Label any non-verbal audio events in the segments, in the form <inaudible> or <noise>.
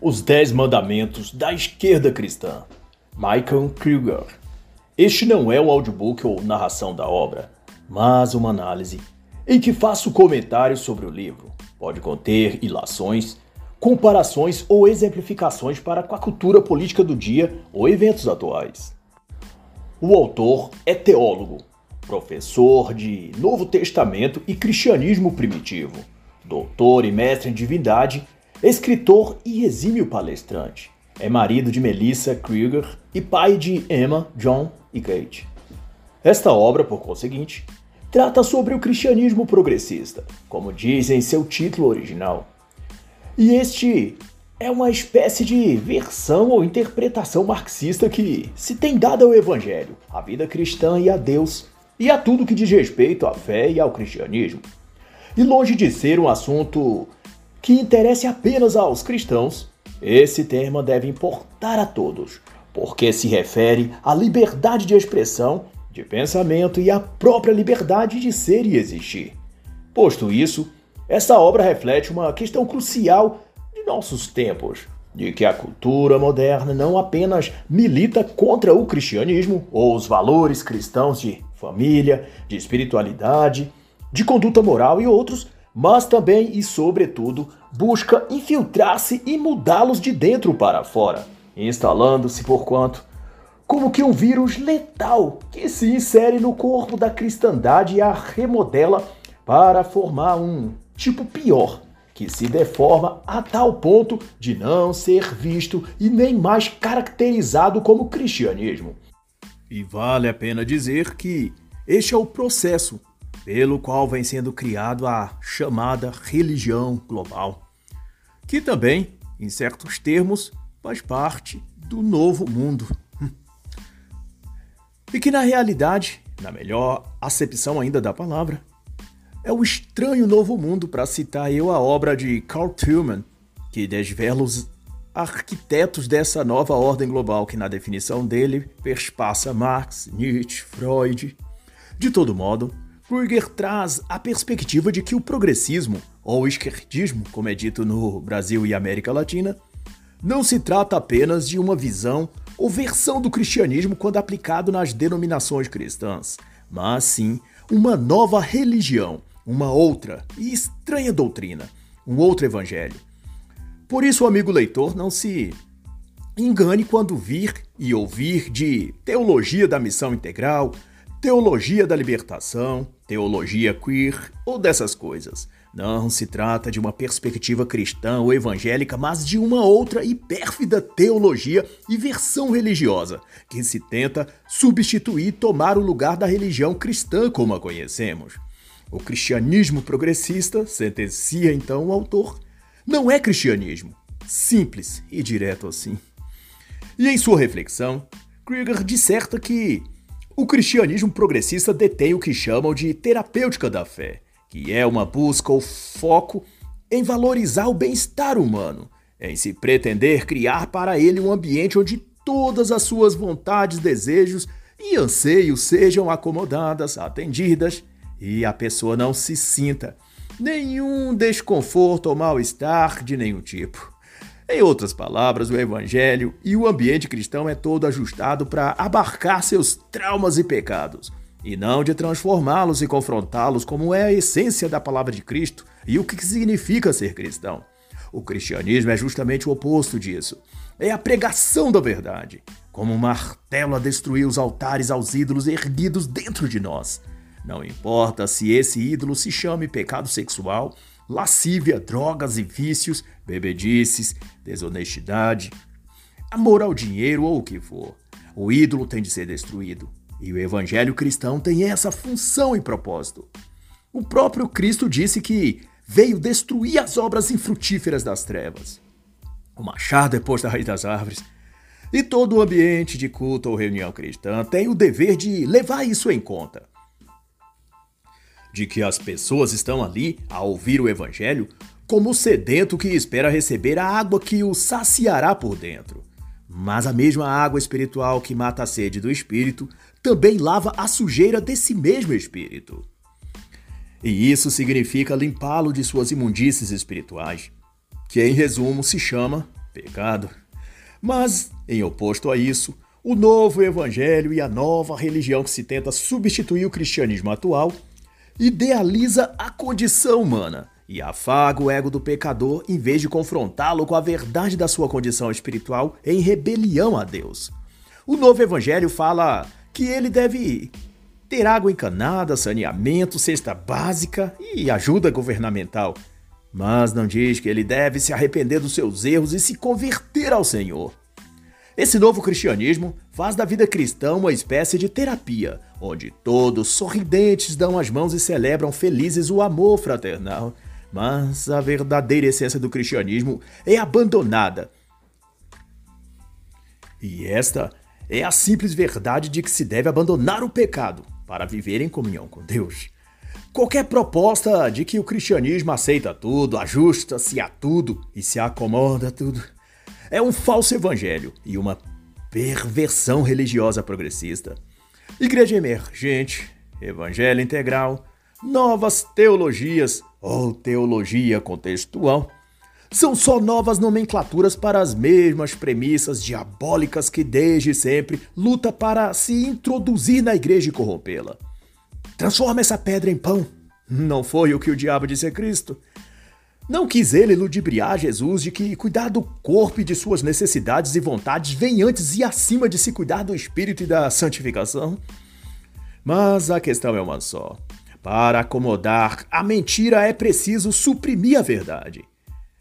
Os Dez Mandamentos da Esquerda Cristã, Michael Kruger. Este não é um audiobook ou narração da obra, mas uma análise em que faço comentários sobre o livro. Pode conter ilações, comparações ou exemplificações para com a cultura política do dia ou eventos atuais. O autor é teólogo, professor de Novo Testamento e Cristianismo Primitivo, doutor e mestre em divindade, escritor e exímio palestrante. É marido de Melissa Krieger e pai de Emma, John e Kate. Esta obra, por conseguinte, trata sobre o cristianismo progressista, como diz em seu título original. E este é uma espécie de versão ou interpretação marxista que se tem dado ao Evangelho, à vida cristã e a Deus, e a tudo que diz respeito à fé e ao cristianismo. E longe de ser um assunto que interesse apenas aos cristãos, esse tema deve importar a todos, porque se refere à liberdade de expressão, de pensamento e à própria liberdade de ser e existir. Posto isso, essa obra reflete uma questão crucial nossos tempos, de que a cultura moderna não apenas milita contra o cristianismo ou os valores cristãos de família, de espiritualidade, de conduta moral e outros, mas também e sobretudo busca infiltrar-se e mudá-los de dentro para fora, instalando-se por quanto como que um vírus letal que se insere no corpo da cristandade e a remodela para formar um tipo pior que se deforma a tal ponto de não ser visto e nem mais caracterizado como cristianismo. E vale a pena dizer que este é o processo pelo qual vem sendo criado a chamada religião global, que também, em certos termos, faz parte do novo mundo. E que na realidade, na melhor acepção ainda da palavra, é o estranho novo mundo, para citar eu a obra de Carl Tillman, que desvela os arquitetos dessa nova ordem global que na definição dele perspassa Marx, Nietzsche, Freud. De todo modo, Kruger traz a perspectiva de que o progressismo, ou esquerdismo, como é dito no Brasil e América Latina, não se trata apenas de uma visão ou versão do cristianismo quando aplicado nas denominações cristãs, mas sim uma nova religião uma outra e estranha doutrina, um outro evangelho. Por isso, amigo leitor, não se engane quando vir e ouvir de teologia da missão integral, teologia da libertação, teologia queer ou dessas coisas. Não se trata de uma perspectiva cristã ou evangélica, mas de uma outra e pérfida teologia e versão religiosa, que se tenta substituir e tomar o lugar da religião cristã como a conhecemos. O cristianismo progressista, sentencia então o autor, não é cristianismo. Simples e direto assim. E em sua reflexão, Krieger disserta que o cristianismo progressista detém o que chamam de terapêutica da fé, que é uma busca ou foco em valorizar o bem-estar humano, em se pretender criar para ele um ambiente onde todas as suas vontades, desejos e anseios sejam acomodadas, atendidas e a pessoa não se sinta nenhum desconforto ou mal-estar de nenhum tipo. Em outras palavras, o evangelho e o ambiente cristão é todo ajustado para abarcar seus traumas e pecados, e não de transformá-los e confrontá-los como é a essência da palavra de Cristo e o que significa ser cristão. O cristianismo é justamente o oposto disso. É a pregação da verdade, como um martelo a destruir os altares aos ídolos erguidos dentro de nós. Não importa se esse ídolo se chame pecado sexual, lascívia, drogas e vícios, bebedices, desonestidade, amor ao dinheiro ou o que for. O ídolo tem de ser destruído. E o evangelho cristão tem essa função e propósito. O próprio Cristo disse que veio destruir as obras infrutíferas das trevas. O machado é posto à raiz das árvores. E todo o ambiente de culto ou reunião cristã tem o dever de levar isso em conta de que as pessoas estão ali a ouvir o Evangelho como o sedento que espera receber a água que o saciará por dentro. Mas a mesma água espiritual que mata a sede do espírito também lava a sujeira desse mesmo espírito. E isso significa limpá-lo de suas imundícies espirituais, que em resumo se chama pecado. Mas, em oposto a isso, o novo evangelho e a nova religião que se tenta substituir o cristianismo atual idealiza a condição humana e afaga o ego do pecador em vez de confrontá-lo com a verdade da sua condição espiritual em rebelião a Deus. O novo evangelho fala que ele deve ter água encanada, saneamento, cesta básica e ajuda governamental. Mas não diz que ele deve se arrepender dos seus erros e se converter ao Senhor. Esse novo cristianismo faz da vida cristã uma espécie de terapia, onde todos sorridentes dão as mãos e celebram felizes o amor fraternal. Mas a verdadeira essência do cristianismo é abandonada. E esta é a simples verdade de que se deve abandonar o pecado para viver em comunhão com Deus. Qualquer proposta de que o cristianismo aceita tudo, ajusta-se a tudo e se acomoda a tudo é um falso evangelho e uma perversão religiosa progressista. Igreja emergente, evangelho integral, novas teologias ou teologia contextual são só novas nomenclaturas para as mesmas premissas diabólicas que desde sempre luta para se introduzir na igreja e corrompê-la. Transforma essa pedra em pão. Não foi o que o diabo disse a Cristo. Não quis ele ludibriar Jesus de que cuidar do corpo e de suas necessidades e vontades vem antes e acima de se cuidar do espírito e da santificação? Mas a questão é uma só. Para acomodar a mentira é preciso suprimir a verdade.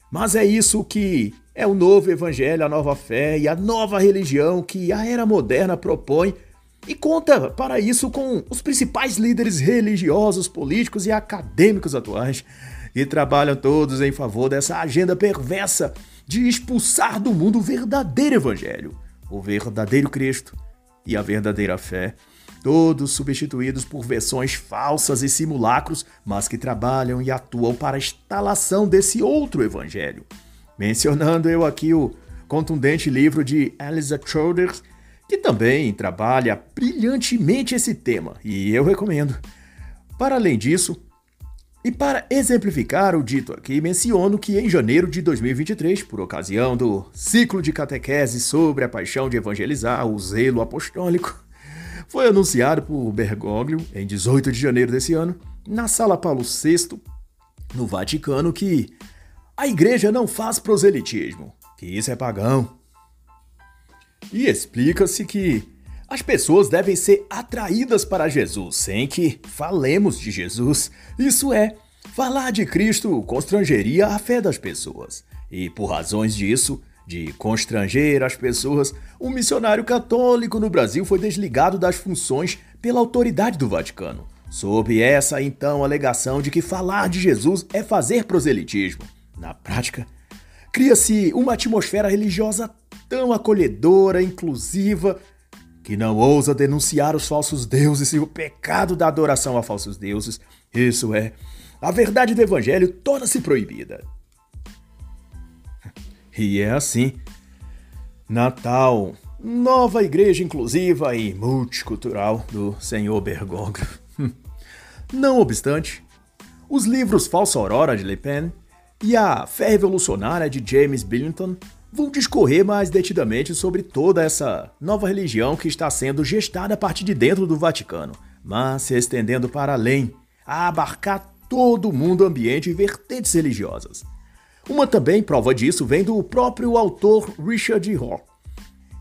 Mas é isso que é o novo evangelho, a nova fé e a nova religião que a era moderna propõe e conta para isso com os principais líderes religiosos, políticos e acadêmicos atuais, e trabalham todos em favor dessa agenda perversa de expulsar do mundo o verdadeiro evangelho, o verdadeiro Cristo e a verdadeira fé todos substituídos por versões falsas e simulacros, mas que trabalham e atuam para a instalação desse outro evangelho. Mencionando eu aqui o contundente livro de Elisa Childers, que também trabalha brilhantemente esse tema, e eu recomendo. Para além disso, e para exemplificar o dito aqui, menciono que em janeiro de 2023, por ocasião do ciclo de catequese sobre a paixão de evangelizar, o zelo apostólico, <laughs> foi anunciado por Bergoglio em 18 de janeiro desse ano, na Sala Paulo VI, no Vaticano, que a igreja não faz proselitismo, que isso é pagão. E explica-se que as pessoas devem ser atraídas para Jesus sem que falemos de Jesus. Isso é, falar de Cristo constrangeria a fé das pessoas. E por razões disso, de constranger as pessoas, um missionário católico no Brasil foi desligado das funções pela autoridade do Vaticano, sob essa então alegação de que falar de Jesus é fazer proselitismo. Na prática, cria-se uma atmosfera religiosa tão acolhedora, inclusiva, que não ousa denunciar os falsos deuses e o pecado da adoração a falsos deuses. Isso é, a verdade do evangelho torna-se proibida. E é assim. Natal, nova igreja inclusiva e multicultural do Senhor Bergoglio. <laughs> Não obstante, os livros Falsa Aurora de Le Pen e A Fé Revolucionária de James Billington vão discorrer mais detidamente sobre toda essa nova religião que está sendo gestada a partir de dentro do Vaticano, mas se estendendo para além, a abarcar todo o mundo ambiente e vertentes religiosas. Uma também prova disso vem do próprio autor Richard Rohr,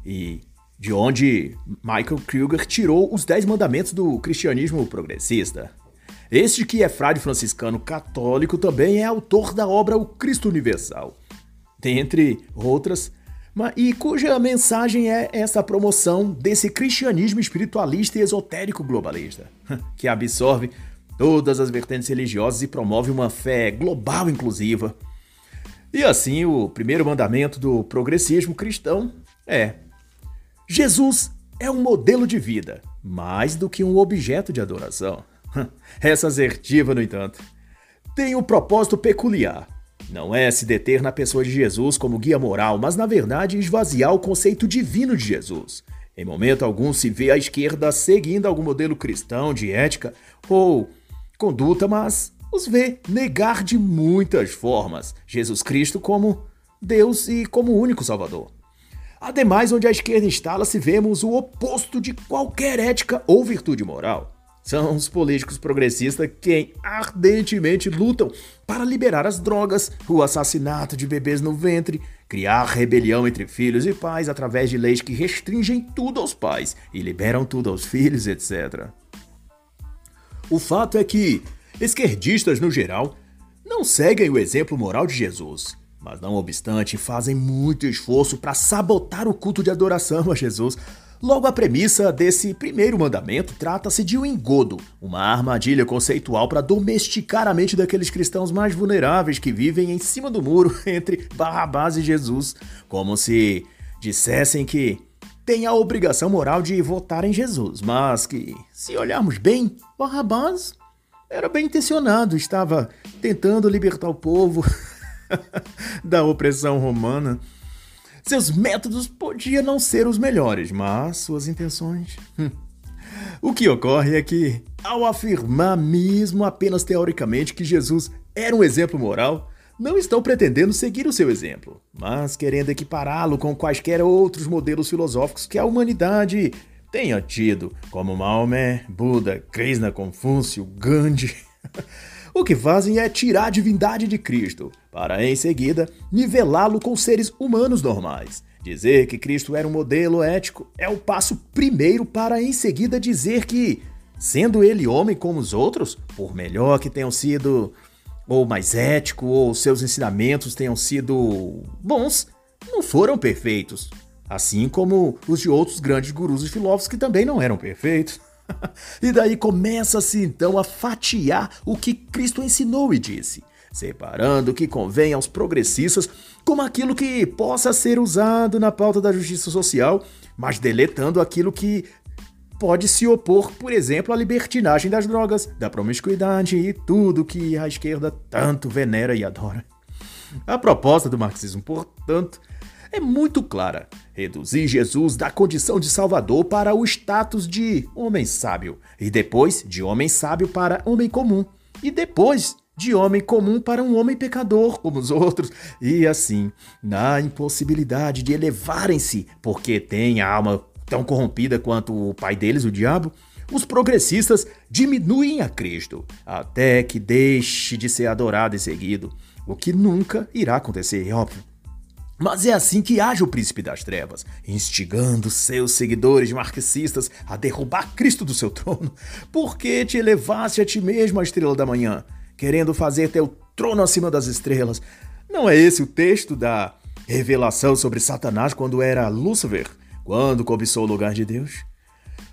e de onde Michael Kruger tirou os Dez Mandamentos do cristianismo progressista. Este que é frade franciscano católico também é autor da obra O Cristo Universal, dentre outras, e cuja mensagem é essa promoção desse cristianismo espiritualista e esotérico globalista, <laughs> que absorve todas as vertentes religiosas e promove uma fé global inclusiva, e assim, o primeiro mandamento do progressismo cristão é: Jesus é um modelo de vida, mais do que um objeto de adoração. <laughs> Essa assertiva, no entanto, tem um propósito peculiar. Não é se deter na pessoa de Jesus como guia moral, mas na verdade esvaziar o conceito divino de Jesus. Em momento algum se vê a esquerda seguindo algum modelo cristão de ética ou conduta, mas os vê negar de muitas formas Jesus Cristo como Deus e como único Salvador. Ademais, onde a esquerda instala-se, vemos o oposto de qualquer ética ou virtude moral. São os políticos progressistas quem ardentemente lutam para liberar as drogas, o assassinato de bebês no ventre, criar rebelião entre filhos e pais através de leis que restringem tudo aos pais e liberam tudo aos filhos, etc. O fato é que esquerdistas, no geral, não seguem o exemplo moral de Jesus, mas não obstante fazem muito esforço para sabotar o culto de adoração a Jesus Logo, a premissa desse primeiro mandamento trata-se de um engodo, uma armadilha conceitual para domesticar a mente daqueles cristãos mais vulneráveis que vivem em cima do muro <laughs> entre Barrabás e Jesus, como se dissessem que têm a obrigação moral de votar em Jesus, mas que, se olharmos bem, Barrabás era bem intencionado, estava tentando libertar o povo <laughs> da opressão romana. Seus métodos podiam não ser os melhores, mas suas intenções. Hum. O que ocorre é que, ao afirmar mesmo apenas teoricamente que Jesus era um exemplo moral, não estão pretendendo seguir o seu exemplo, mas querendo equipará-lo com quaisquer outros modelos filosóficos que a humanidade tenha tido, como Maomé, Buda, Krishna, Confúcio, Gandhi. <laughs> O que fazem é tirar a divindade de Cristo, para em seguida nivelá-lo com seres humanos normais. Dizer que Cristo era um modelo ético é o passo primeiro para em seguida dizer que, sendo ele homem como os outros, por melhor que tenham sido ou mais ético ou seus ensinamentos tenham sido bons, não foram perfeitos, assim como os de outros grandes gurus e filósofos que também não eram perfeitos. <laughs> e daí começa-se então a fatiar o que Cristo ensinou e disse, separando o que convém aos progressistas como aquilo que possa ser usado na pauta da justiça social, mas deletando aquilo que pode se opor, por exemplo, à libertinagem das drogas, da promiscuidade e tudo que a esquerda tanto venera e adora. A proposta do marxismo, portanto, é muito clara. Reduzir Jesus da condição de Salvador para o status de homem sábio, e depois de homem sábio para homem comum, e depois de homem comum para um homem pecador como os outros, e assim, na impossibilidade de elevarem-se, porque tem a alma tão corrompida quanto o pai deles, o diabo, os progressistas diminuem a Cristo, até que deixe de ser adorado e seguido, o que nunca irá acontecer, é óbvio. Mas é assim que age o príncipe das trevas, instigando seus seguidores marxistas a derrubar Cristo do seu trono. Porque te elevaste a ti mesmo a estrela da manhã, querendo fazer teu trono acima das estrelas. Não é esse o texto da revelação sobre Satanás quando era Lúcifer, quando cobiçou o lugar de Deus?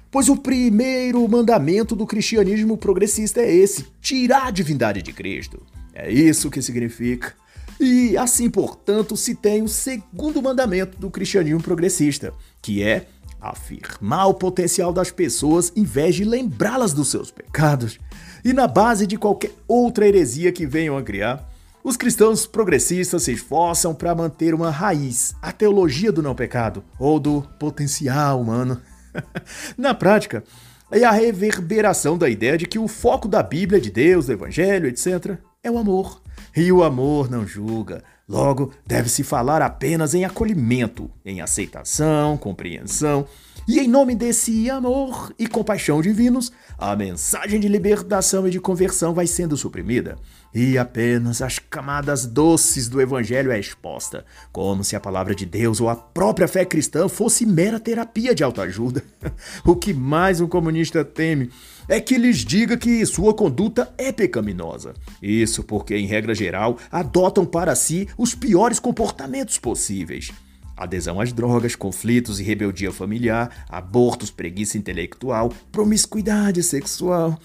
Pois o primeiro mandamento do cristianismo progressista é esse: tirar a divindade de Cristo. É isso que significa e assim, portanto, se tem o segundo mandamento do cristianismo progressista, que é afirmar o potencial das pessoas em vez de lembrá-las dos seus pecados. E na base de qualquer outra heresia que venham a criar, os cristãos progressistas se esforçam para manter uma raiz, a teologia do não pecado, ou do potencial humano. <laughs> na prática, é a reverberação da ideia de que o foco da Bíblia, de Deus, do Evangelho, etc., é o amor. E o amor não julga. Logo, deve-se falar apenas em acolhimento, em aceitação, compreensão. E em nome desse amor e compaixão divinos, a mensagem de libertação e de conversão vai sendo suprimida. E apenas as camadas doces do evangelho é exposta, como se a palavra de Deus ou a própria fé cristã fosse mera terapia de autoajuda. <laughs> o que mais um comunista teme é que lhes diga que sua conduta é pecaminosa. Isso porque, em regra geral, adotam para si os piores comportamentos possíveis. Adesão às drogas, conflitos e rebeldia familiar, abortos, preguiça intelectual, promiscuidade sexual.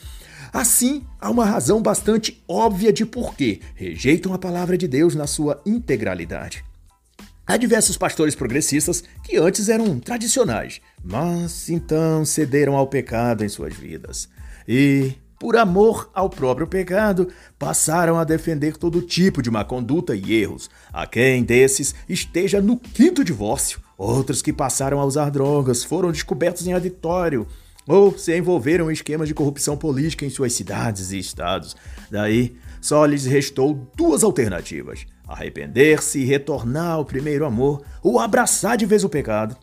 Assim, há uma razão bastante óbvia de por que rejeitam a palavra de Deus na sua integralidade. Há diversos pastores progressistas que antes eram tradicionais, mas então cederam ao pecado em suas vidas. E, por amor ao próprio pecado, passaram a defender todo tipo de má conduta e erros. A quem desses esteja no quinto divórcio. Outros que passaram a usar drogas foram descobertos em auditório ou se envolveram em esquemas de corrupção política em suas cidades e estados. Daí, só lhes restou duas alternativas: arrepender-se e retornar ao primeiro amor, ou abraçar de vez o pecado.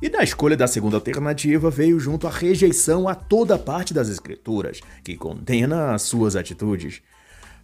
E da escolha da segunda alternativa veio junto a rejeição a toda parte das Escrituras, que condena as suas atitudes.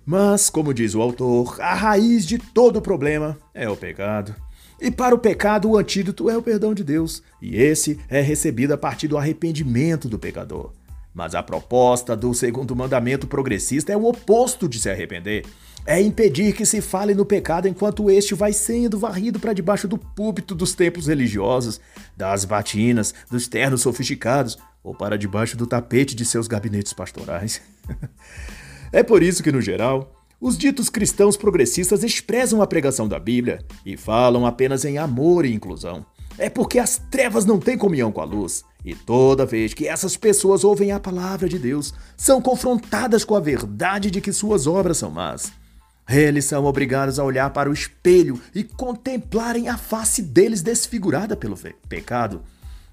Mas, como diz o autor, a raiz de todo problema é o pecado. E para o pecado, o antídoto é o perdão de Deus, e esse é recebido a partir do arrependimento do pecador. Mas a proposta do segundo mandamento progressista é o oposto de se arrepender é impedir que se fale no pecado enquanto este vai sendo varrido para debaixo do púlpito dos templos religiosos, das batinas, dos ternos sofisticados ou para debaixo do tapete de seus gabinetes pastorais. <laughs> é por isso que, no geral, os ditos cristãos progressistas desprezam a pregação da Bíblia e falam apenas em amor e inclusão. É porque as trevas não têm comunhão com a luz. E toda vez que essas pessoas ouvem a palavra de Deus, são confrontadas com a verdade de que suas obras são más. Eles são obrigados a olhar para o espelho e contemplarem a face deles desfigurada pelo pecado.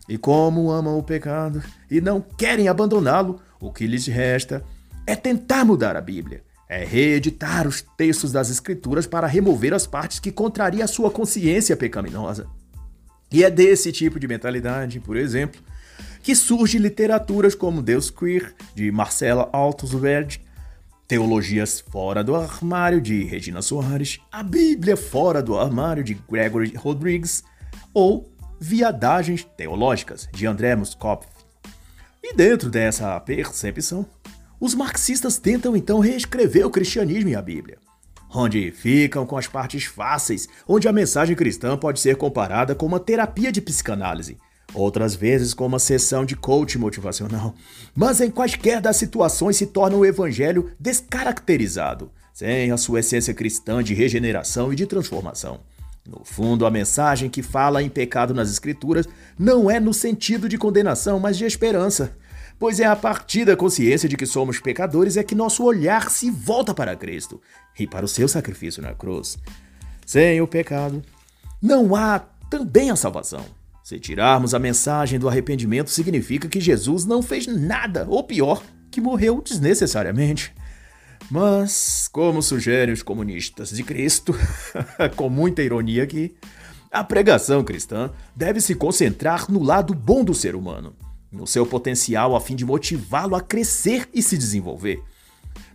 E como amam o pecado e não querem abandoná-lo, o que lhes resta é tentar mudar a Bíblia, é reeditar os textos das Escrituras para remover as partes que contrariam a sua consciência pecaminosa. E é desse tipo de mentalidade, por exemplo, que surgem literaturas como Deus Queer, de Marcela Altusverde, Teologias Fora do Armário, de Regina Soares, A Bíblia Fora do Armário, de Gregory Rodrigues, ou Viadagens Teológicas, de André Muskopf. E dentro dessa percepção, os marxistas tentam então reescrever o cristianismo e a Bíblia, onde ficam com as partes fáceis, onde a mensagem cristã pode ser comparada com uma terapia de psicanálise, outras vezes com uma sessão de coach motivacional. Mas em quaisquer das situações se torna o evangelho descaracterizado, sem a sua essência cristã de regeneração e de transformação. No fundo, a mensagem que fala em pecado nas Escrituras não é no sentido de condenação, mas de esperança. Pois é a partir da consciência de que somos pecadores é que nosso olhar se volta para Cristo e para o seu sacrifício na cruz. Sem o pecado, não há também a salvação. Se tirarmos a mensagem do arrependimento, significa que Jesus não fez nada, ou pior, que morreu desnecessariamente. Mas, como sugerem os comunistas de Cristo, <laughs> com muita ironia aqui, a pregação cristã deve se concentrar no lado bom do ser humano, no seu potencial a fim de motivá-lo a crescer e se desenvolver.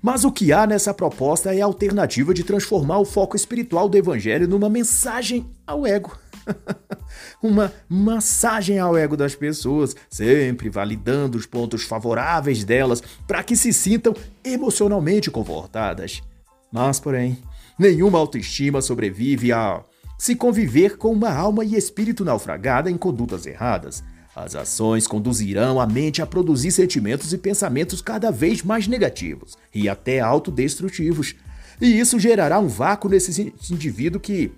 Mas o que há nessa proposta é a alternativa de transformar o foco espiritual do evangelho numa mensagem ao ego. <laughs> uma massagem ao ego das pessoas, sempre validando os pontos favoráveis delas para que se sintam emocionalmente confortadas. Mas, porém, nenhuma autoestima sobrevive a se conviver com uma alma e espírito naufragada em condutas erradas. As ações conduzirão a mente a produzir sentimentos e pensamentos cada vez mais negativos e até autodestrutivos. E isso gerará um vácuo nesse indivíduo que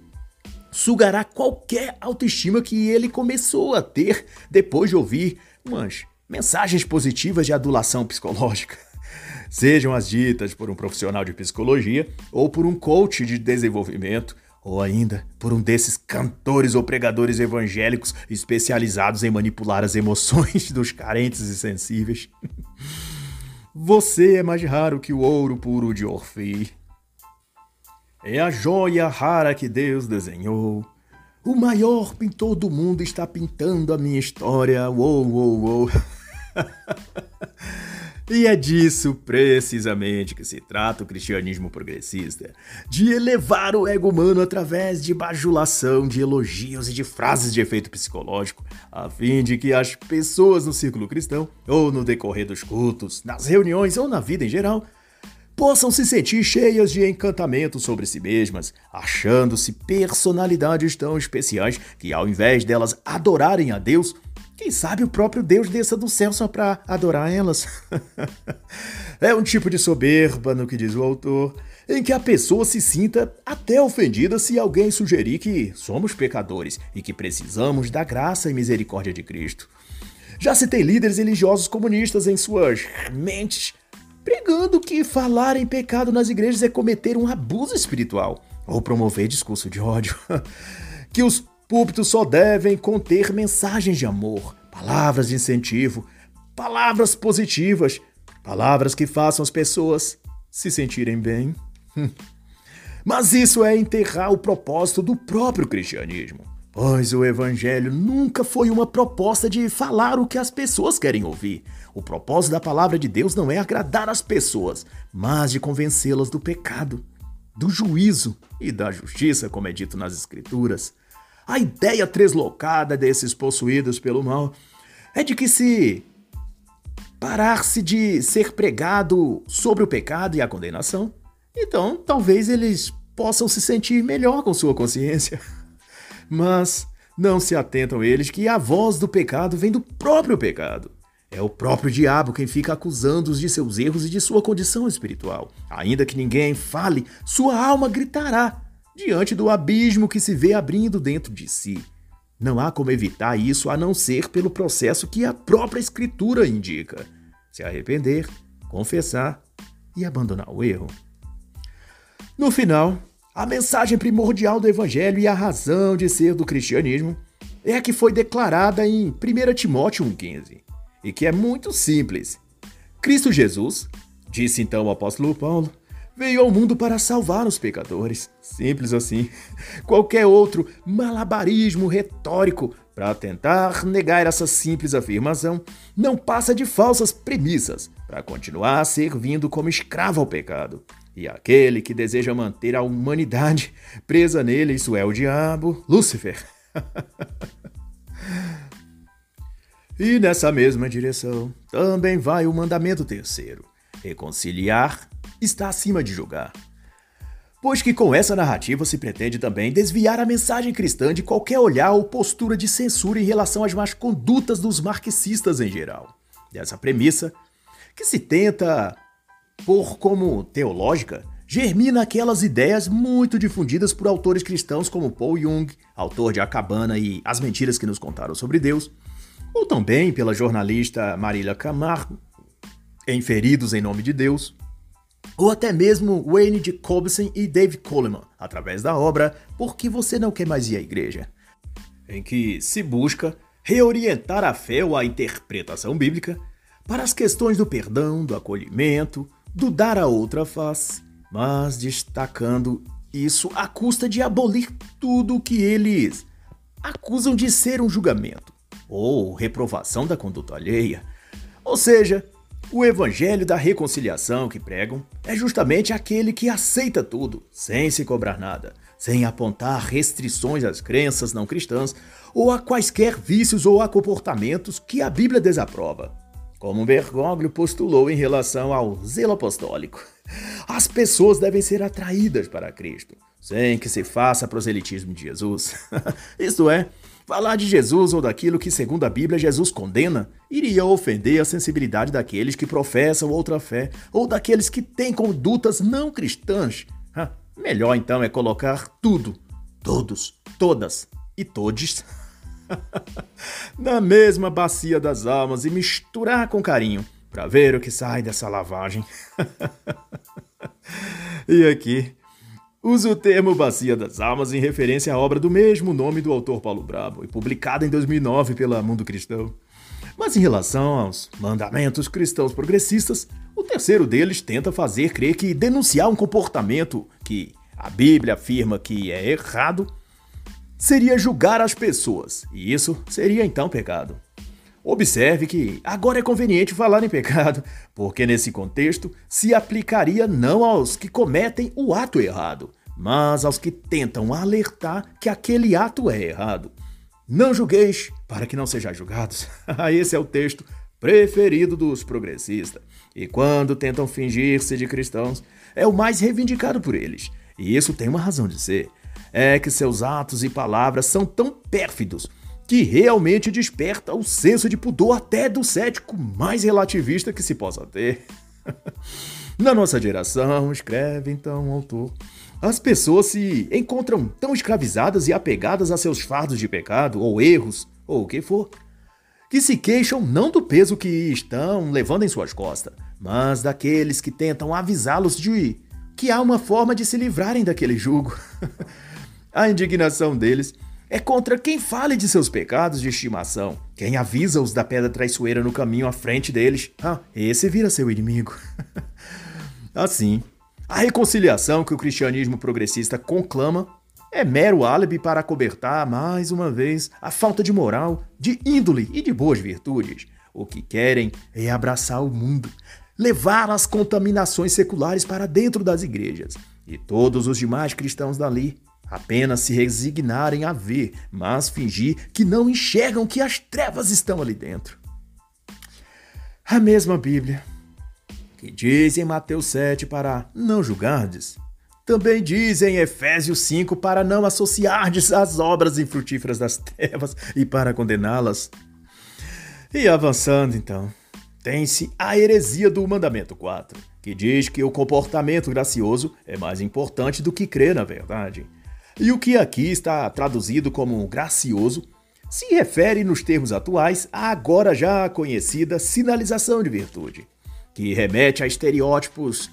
sugará qualquer autoestima que ele começou a ter depois de ouvir umas mensagens positivas de adulação psicológica. <laughs> Sejam as ditas por um profissional de psicologia ou por um coach de desenvolvimento ou ainda por um desses cantores ou pregadores evangélicos especializados em manipular as emoções <laughs> dos carentes e sensíveis. Você é mais raro que o ouro puro de Orfeu. É a joia rara que Deus desenhou. O maior pintor do mundo está pintando a minha história. Uou, uou, uou. <laughs> e é disso precisamente que se trata o cristianismo progressista: de elevar o ego humano através de bajulação, de elogios e de frases de efeito psicológico, a fim de que as pessoas no círculo cristão, ou no decorrer dos cultos, nas reuniões ou na vida em geral, possam se sentir cheias de encantamento sobre si mesmas, achando-se personalidades tão especiais que, ao invés delas adorarem a Deus, quem sabe o próprio Deus desça do céu só para adorar elas? <laughs> é um tipo de soberba, no que diz o autor, em que a pessoa se sinta até ofendida se alguém sugerir que somos pecadores e que precisamos da graça e misericórdia de Cristo. Já citei líderes religiosos comunistas em suas mentes pregando que falar em pecado nas igrejas é cometer um abuso espiritual ou promover discurso de ódio. <laughs> que os púlpitos só devem conter mensagens de amor, palavras de incentivo, palavras positivas, palavras que façam as pessoas se sentirem bem. <laughs> Mas isso é enterrar o propósito do próprio cristianismo. Pois o evangelho nunca foi uma proposta de falar o que as pessoas querem ouvir. O propósito da palavra de Deus não é agradar as pessoas, mas de convencê-las do pecado, do juízo e da justiça, como é dito nas Escrituras. A ideia treslocada desses possuídos pelo mal é de que se parar-se de ser pregado sobre o pecado e a condenação, então talvez eles possam se sentir melhor com sua consciência. <laughs> Mas não se atentam eles que a voz do pecado vem do próprio pecado. É o próprio diabo quem fica acusando-os de seus erros e de sua condição espiritual. Ainda que ninguém fale, sua alma gritará diante do abismo que se vê abrindo dentro de si. Não há como evitar isso a não ser pelo processo que a própria Escritura indica: se arrepender, confessar e abandonar o erro. No final, a mensagem primordial do Evangelho e a razão de ser do cristianismo é a que foi declarada em 1 Timóteo 1,15 e que é muito simples. Cristo Jesus, disse então o apóstolo Paulo, veio ao mundo para salvar os pecadores. Simples assim. Qualquer outro malabarismo retórico para tentar negar essa simples afirmação não passa de falsas premissas para continuar servindo como escravo ao pecado. E aquele que deseja manter a humanidade presa nele, isso é o diabo, Lúcifer. <laughs> e nessa mesma direção também vai o mandamento terceiro: reconciliar está acima de julgar. Pois que com essa narrativa se pretende também desviar a mensagem cristã de qualquer olhar ou postura de censura em relação às más condutas dos marxistas em geral. Dessa premissa, que se tenta pôr como teológica, germina aquelas ideias muito difundidas por autores cristãos como Paul Jung, autor de A Cabana e As Mentiras que Nos Contaram sobre Deus, ou também pela jornalista Marília Camargo, em Feridos em Nome de Deus, ou até mesmo Wayne Jacobson e Dave Coleman, através da obra Por que Você Não Quer Mais Ir à Igreja? em que se busca reorientar a fé ou a interpretação bíblica para as questões do perdão, do acolhimento, do dar a outra face, mas destacando isso à custa de abolir tudo o que eles acusam de ser um julgamento ou reprovação da conduta alheia. Ou seja, o evangelho da reconciliação que pregam é justamente aquele que aceita tudo, sem se cobrar nada, sem apontar restrições às crenças não cristãs ou a quaisquer vícios ou a comportamentos que a Bíblia desaprova. Como Bergoglio postulou em relação ao zelo apostólico, as pessoas devem ser atraídas para Cristo, sem que se faça proselitismo de Jesus. <laughs> Isto é, Falar de Jesus ou daquilo que, segundo a Bíblia, Jesus condena, iria ofender a sensibilidade daqueles que professam outra fé ou daqueles que têm condutas não cristãs. melhor então é colocar tudo, todos, todas e todes <laughs> na mesma bacia das almas e misturar com carinho para ver o que sai dessa lavagem. <laughs> e aqui Usa o termo Bacia das Almas em referência à obra do mesmo nome do autor Paulo Brabo e publicada em 2009 pela Mundo Cristão. Mas em relação aos mandamentos cristãos progressistas, o terceiro deles tenta fazer crer que denunciar um comportamento que a Bíblia afirma que é errado seria julgar as pessoas, e isso seria então pecado. Observe que agora é conveniente falar em pecado, porque nesse contexto se aplicaria não aos que cometem o ato errado, mas aos que tentam alertar que aquele ato é errado. Não julgueis para que não sejais julgados. <laughs> Esse é o texto preferido dos progressistas. E quando tentam fingir-se de cristãos, é o mais reivindicado por eles. E isso tem uma razão de ser. É que seus atos e palavras são tão pérfidos que realmente desperta o senso de pudor até do cético mais relativista que se possa ter. <laughs> Na nossa geração, escreve então o autor, as pessoas se encontram tão escravizadas e apegadas a seus fardos de pecado, ou erros, ou o que for, que se queixam não do peso que estão levando em suas costas, mas daqueles que tentam avisá-los de que há uma forma de se livrarem daquele jugo. <laughs> a indignação deles é contra quem fale de seus pecados de estimação, quem avisa-os da pedra traiçoeira no caminho à frente deles. Ah, esse vira seu inimigo. <laughs> assim, A reconciliação que o cristianismo progressista conclama é mero álibi para cobertar, mais uma vez, a falta de moral, de índole e de boas virtudes. O que querem é abraçar o mundo, levar as contaminações seculares para dentro das igrejas. E todos os demais cristãos dali apenas se resignarem a ver, mas fingir que não enxergam que as trevas estão ali dentro. A mesma Bíblia, que diz em Mateus 7 para não julgardes, também diz em Efésios 5 para não associardes as obras infrutíferas das trevas e para condená-las. E avançando então, tem-se a heresia do mandamento 4, que diz que o comportamento gracioso é mais importante do que crer na verdade. E o que aqui está traduzido como gracioso se refere, nos termos atuais, à agora já conhecida sinalização de virtude, que remete a estereótipos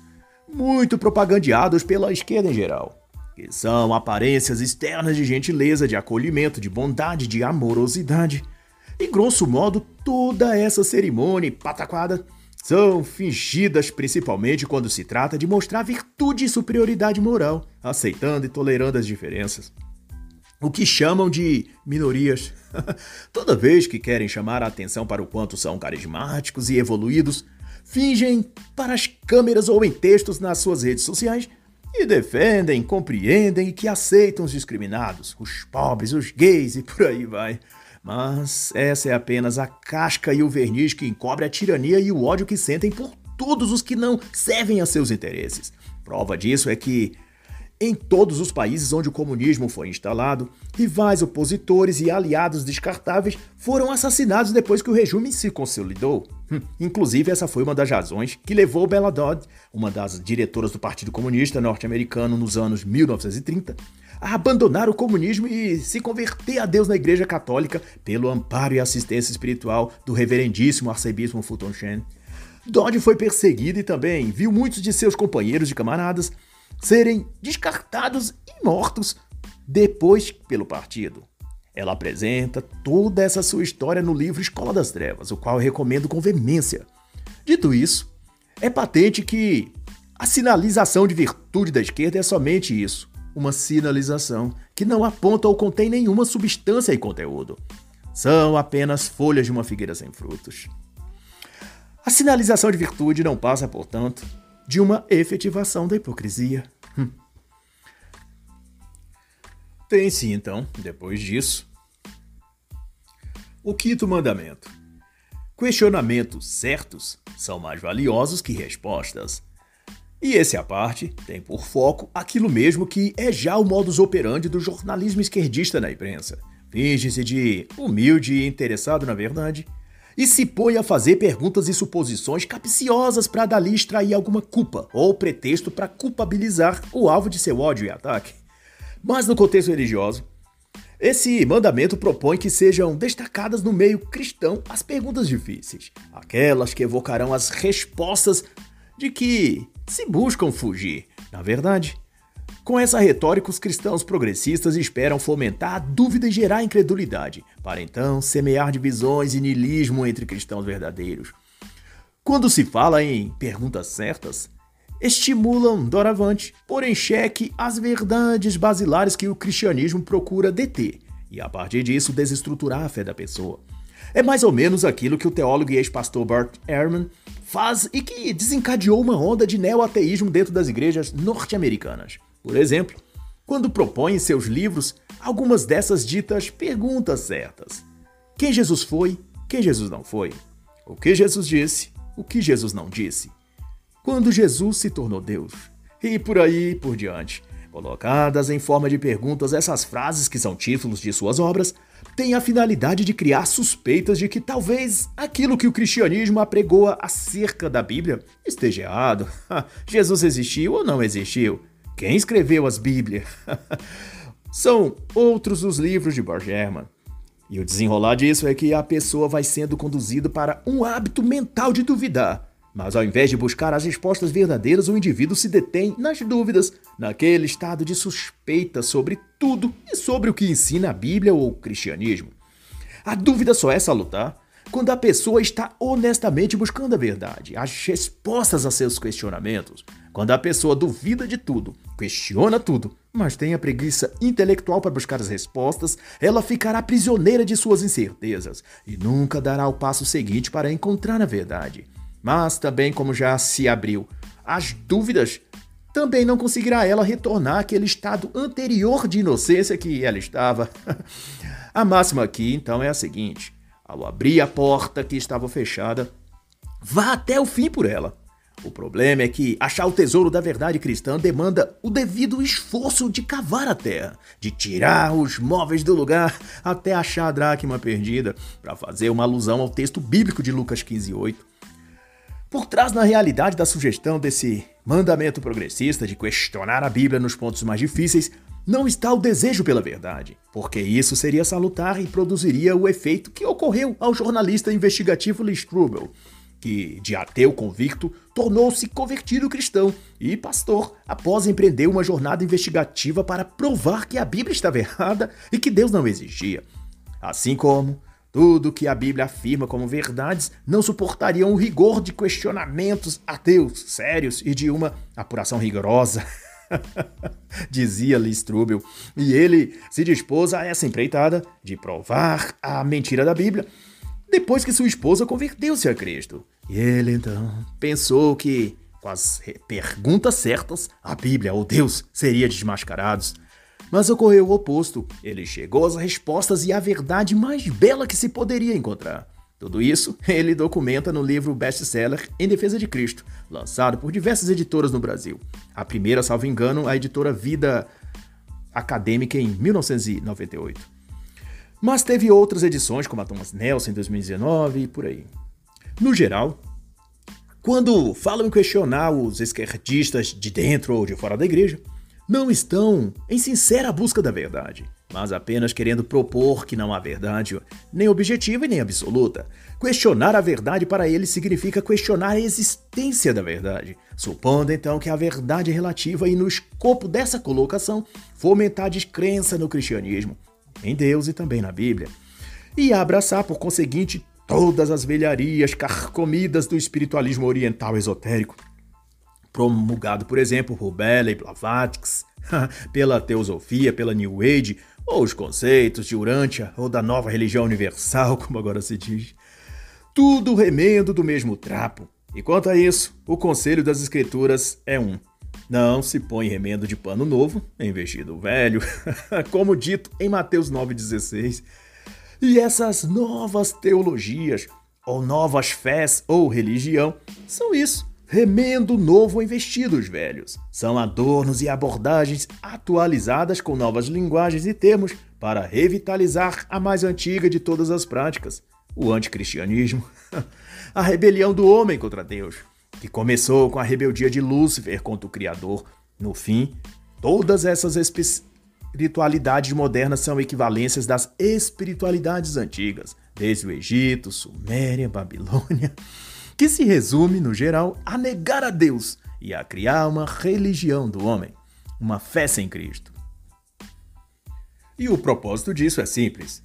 muito propagandeados pela esquerda em geral, que são aparências externas de gentileza, de acolhimento, de bondade, de amorosidade. E grosso modo, toda essa cerimônia pataquada são fingidas principalmente quando se trata de mostrar virtude e superioridade moral, aceitando e tolerando as diferenças. O que chamam de minorias. <laughs> Toda vez que querem chamar a atenção para o quanto são carismáticos e evoluídos, fingem para as câmeras ou em textos nas suas redes sociais e defendem, compreendem e que aceitam os discriminados, os pobres, os gays e por aí vai. Mas essa é apenas a casca e o verniz que encobre a tirania e o ódio que sentem por todos os que não servem a seus interesses. Prova disso é que, em todos os países onde o comunismo foi instalado, rivais opositores e aliados descartáveis foram assassinados depois que o regime se consolidou. Hum, inclusive, essa foi uma das razões que levou Bella Dodd, uma das diretoras do Partido Comunista norte-americano nos anos 1930, a abandonar o comunismo e se converter a Deus na Igreja Católica pelo amparo e assistência espiritual do reverendíssimo arcebispo Fulton Sheen. Dodge foi perseguido e também viu muitos de seus companheiros e camaradas serem descartados e mortos depois pelo partido. Ela apresenta toda essa sua história no livro Escola das Trevas, o qual eu recomendo com veemência. Dito isso, é patente que a sinalização de virtude da esquerda é somente isso: uma sinalização que não aponta ou contém nenhuma substância e conteúdo. São apenas folhas de uma figueira sem frutos. A sinalização de virtude não passa, portanto, de uma efetivação da hipocrisia. Hum. Tem-se, então, depois disso, o quinto mandamento. Questionamentos certos são mais valiosos que respostas. E esse à parte tem por foco aquilo mesmo que é já o modus operandi do jornalismo esquerdista na imprensa. Finge-se de humilde e interessado na verdade e se põe a fazer perguntas e suposições capciosas para dali extrair alguma culpa ou pretexto para culpabilizar o alvo de seu ódio e ataque. Mas no contexto religioso, esse mandamento propõe que sejam destacadas no meio cristão as perguntas difíceis, aquelas que evocarão as respostas de que se buscam fugir. Na verdade, com essa retórica, os cristãos progressistas esperam fomentar a dúvida e gerar incredulidade, para então semear divisões e niilismo entre cristãos verdadeiros. Quando se fala em perguntas certas, estimulam doravante, pôr em xeque as verdades basilares que o cristianismo procura deter, e a partir disso desestruturar a fé da pessoa. É mais ou menos aquilo que o teólogo e ex-pastor Bart Ehrman faz e que desencadeou uma onda de neo-ateísmo dentro das igrejas norte-americanas. Por exemplo, quando propõe em seus livros algumas dessas ditas perguntas certas. Quem Jesus foi? Quem Jesus não foi? O que Jesus disse? O que Jesus não disse? Quando Jesus se tornou Deus? E por aí por diante. Colocadas em forma de perguntas, essas frases, que são títulos de suas obras, têm a finalidade de criar suspeitas de que talvez aquilo que o cristianismo apregoa acerca da Bíblia esteja errado. <laughs> Jesus existiu ou não existiu? Quem escreveu as Bíblias? <laughs> são outros os livros de Borgerman. E o desenrolar disso é que a pessoa vai sendo conduzida para um hábito mental de duvidar mas ao invés de buscar as respostas verdadeiras, o indivíduo se detém nas dúvidas, naquele estado de suspeita sobre tudo e sobre o que ensina a Bíblia ou o cristianismo. A dúvida só é salutar quando a pessoa está honestamente buscando a verdade, as respostas a seus questionamentos. Quando a pessoa duvida de tudo, questiona tudo, mas tem a preguiça intelectual para buscar as respostas, ela ficará prisioneira de suas incertezas e nunca dará o passo seguinte para encontrar a verdade. Mas também, como já se abriu as dúvidas, também não conseguirá ela retornar àquele estado anterior de inocência que ela estava. <laughs> a máxima aqui, então, é a seguinte: ao abrir a porta que estava fechada, vá até o fim por ela. O problema é que achar o tesouro da verdade cristã demanda o devido esforço de cavar a terra, de tirar os móveis do lugar até achar a dracma perdida, para fazer uma alusão ao texto bíblico de Lucas 15:8. Por trás na realidade da sugestão desse mandamento progressista de questionar a Bíblia nos pontos mais difíceis, não está o desejo pela verdade, porque isso seria salutar e produziria o efeito que ocorreu ao jornalista investigativo Lee Strubel, que, de ateu convicto, tornou-se convertido cristão e pastor após empreender uma jornada investigativa para provar que a Bíblia estava errada e que Deus não existia. Assim como tudo que a Bíblia afirma como verdades não suportaria o rigor de questionamentos ateus sérios e de uma apuração rigorosa. <laughs> dizia Lee Strubel, e ele se dispôs a essa empreitada de provar a mentira da Bíblia depois que sua esposa converteu-se a Cristo. E ele então pensou que, com as perguntas certas, a Bíblia ou Deus seria desmascarados. Mas ocorreu o oposto. Ele chegou às respostas e à verdade mais bela que se poderia encontrar. Tudo isso ele documenta no livro best-seller Em Defesa de Cristo, lançado por diversas editoras no Brasil. A primeira, salvo engano, a editora Vida Acadêmica em 1998. Mas teve outras edições, como a Thomas Nelson em 2019 e por aí. No geral, quando falam em questionar os esquerdistas de dentro ou de fora da igreja, não estão em sincera busca da verdade, mas apenas querendo propor que não há verdade, nem objetiva e nem absoluta. Questionar a verdade para eles significa questionar a existência da verdade, supondo então que a verdade é relativa e, no escopo dessa colocação, fomentar a descrença no cristianismo, em Deus e também na Bíblia, e abraçar, por conseguinte, todas as velharias carcomidas do espiritualismo oriental esotérico promulgado, por exemplo, por e Blavatsky, <laughs> pela Teosofia, pela New Age, ou os conceitos de Urântia, ou da nova religião universal, <laughs> como agora se diz. Tudo remendo do mesmo trapo. E quanto a isso, o conselho das escrituras é um. Não se põe remendo de pano novo em vestido velho, <laughs> como dito em Mateus 9,16. E essas novas teologias, ou novas fés ou religião, são isso remendo novo em vestidos velhos. São adornos e abordagens atualizadas com novas linguagens e termos para revitalizar a mais antiga de todas as práticas, o anticristianismo. <laughs> a rebelião do homem contra Deus, que começou com a rebeldia de Lúcifer contra o Criador. No fim, todas essas espiritualidades modernas são equivalências das espiritualidades antigas, desde o Egito, Suméria, Babilônia que se resume, no geral, a negar a Deus e a criar uma religião do homem, uma fé sem Cristo. E o propósito disso é simples: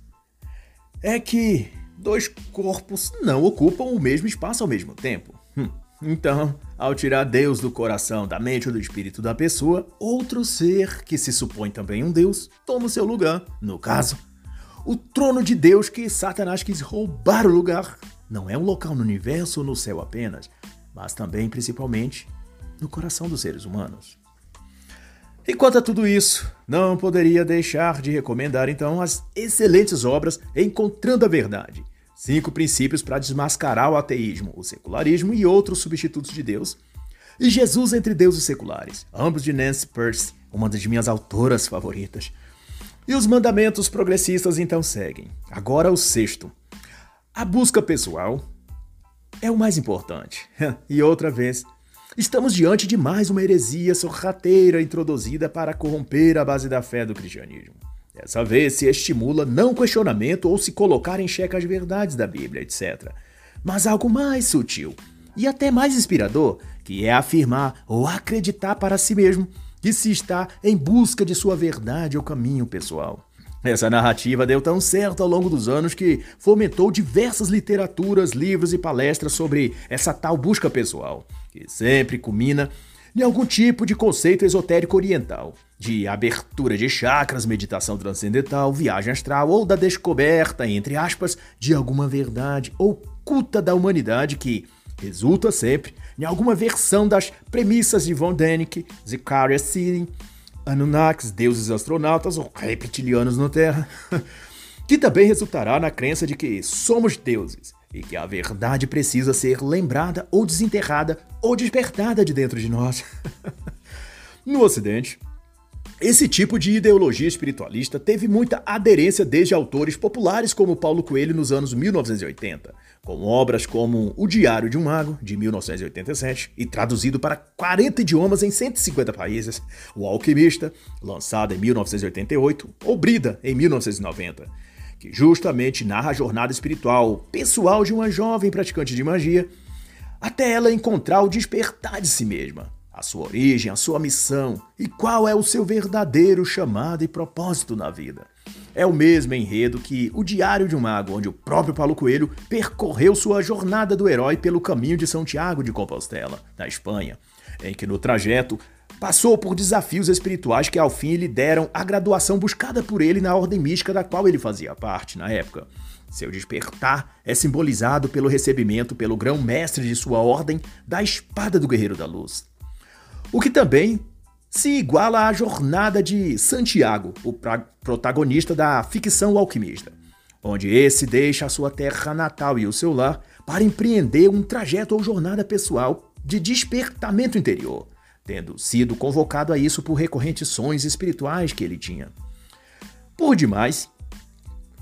é que dois corpos não ocupam o mesmo espaço ao mesmo tempo. Hum. Então, ao tirar Deus do coração, da mente ou do espírito da pessoa, outro ser, que se supõe também um Deus, toma o seu lugar. No caso, o trono de Deus que Satanás quis roubar o lugar não é um local no universo ou no céu apenas, mas também, principalmente, no coração dos seres humanos. Enquanto a tudo isso, não poderia deixar de recomendar então as excelentes obras Encontrando a Verdade. Cinco princípios para desmascarar o ateísmo, o secularismo e outros substitutos de Deus. E Jesus entre deuses seculares, ambos de Nancy Peirce, uma das minhas autoras favoritas. E os mandamentos progressistas então seguem. Agora o sexto, a busca pessoal é o mais importante. <laughs> e outra vez, estamos diante de mais uma heresia sorrateira introduzida para corromper a base da fé do cristianismo. Dessa vez se estimula não questionamento ou se colocar em xeque as verdades da Bíblia, etc. Mas algo mais sutil e até mais inspirador, que é afirmar ou acreditar para si mesmo que se está em busca de sua verdade ou caminho pessoal. Essa narrativa deu tão certo ao longo dos anos que fomentou diversas literaturas, livros e palestras sobre essa tal busca pessoal, que sempre culmina em algum tipo de conceito esotérico oriental, de abertura de chakras, meditação transcendental, viagem astral ou da descoberta, entre aspas, de alguma verdade oculta da humanidade que resulta sempre em alguma versão das premissas de Von Däniken, Zacharias Sitchin, Anunnakis, deuses astronautas ou reptilianos na Terra, <laughs> que também resultará na crença de que somos deuses e que a verdade precisa ser lembrada ou desenterrada ou despertada de dentro de nós. <laughs> no Ocidente, esse tipo de ideologia espiritualista teve muita aderência desde autores populares como Paulo Coelho nos anos 1980, com obras como O Diário de um Mago, de 1987, e traduzido para 40 idiomas em 150 países, O Alquimista, lançado em 1988, ou Brida, em 1990, que justamente narra a jornada espiritual pessoal de uma jovem praticante de magia, até ela encontrar o despertar de si mesma a sua origem, a sua missão e qual é o seu verdadeiro chamado e propósito na vida. É o mesmo enredo que O Diário de um Mago, onde o próprio Paulo Coelho percorreu sua jornada do herói pelo caminho de São Tiago de Compostela, na Espanha, em que no trajeto passou por desafios espirituais que ao fim lhe deram a graduação buscada por ele na ordem mística da qual ele fazia parte na época. Seu despertar é simbolizado pelo recebimento pelo grão-mestre de sua ordem da Espada do Guerreiro da Luz. O que também se iguala à jornada de Santiago, o protagonista da ficção alquimista, onde esse deixa a sua terra natal e o seu lar para empreender um trajeto ou jornada pessoal de despertamento interior, tendo sido convocado a isso por recorrentes sonhos espirituais que ele tinha. Por demais,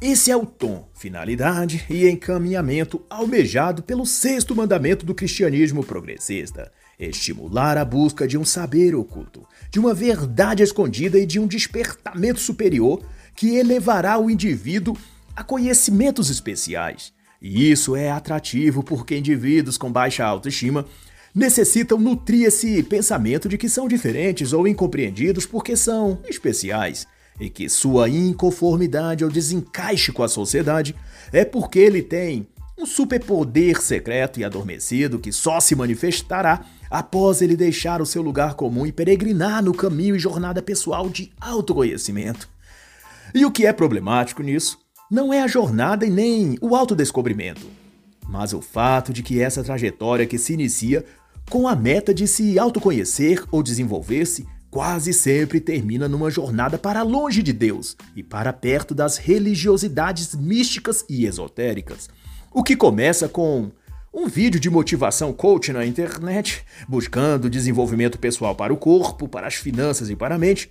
esse é o tom, finalidade e encaminhamento almejado pelo sexto mandamento do cristianismo progressista, estimular a busca de um saber oculto, de uma verdade escondida e de um despertamento superior que elevará o indivíduo a conhecimentos especiais. E isso é atrativo porque indivíduos com baixa autoestima necessitam nutrir esse pensamento de que são diferentes ou incompreendidos porque são especiais e que sua inconformidade ou desencaixe com a sociedade é porque ele tem um superpoder secreto e adormecido que só se manifestará após ele deixar o seu lugar comum e peregrinar no caminho e jornada pessoal de autoconhecimento. E o que é problemático nisso não é a jornada e nem o autodescobrimento, mas o fato de que essa trajetória que se inicia com a meta de se autoconhecer ou desenvolver-se quase sempre termina numa jornada para longe de Deus e para perto das religiosidades místicas e esotéricas. O que começa com um vídeo de motivação coach na internet, buscando desenvolvimento pessoal para o corpo, para as finanças e para a mente,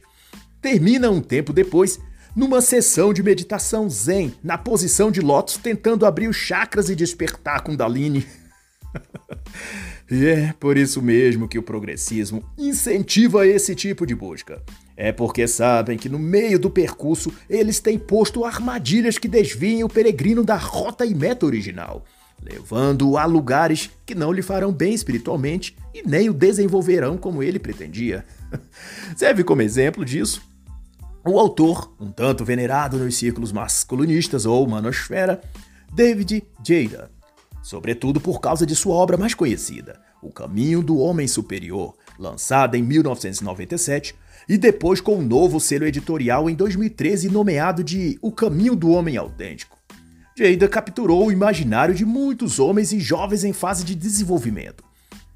termina um tempo depois numa sessão de meditação zen, na posição de lótus, tentando abrir os chakras e despertar Kundalini. <laughs> e é por isso mesmo que o progressismo incentiva esse tipo de busca. É porque sabem que no meio do percurso eles têm posto armadilhas que desviem o peregrino da rota e meta original levando-o a lugares que não lhe farão bem espiritualmente e nem o desenvolverão como ele pretendia. <laughs> Serve como exemplo disso o autor, um tanto venerado nos círculos masculinistas ou manosfera, David Jada, sobretudo por causa de sua obra mais conhecida, O Caminho do Homem Superior, lançada em 1997, e depois com um novo selo editorial em 2013 nomeado de O Caminho do Homem Autêntico. Jada capturou o imaginário de muitos homens e jovens em fase de desenvolvimento,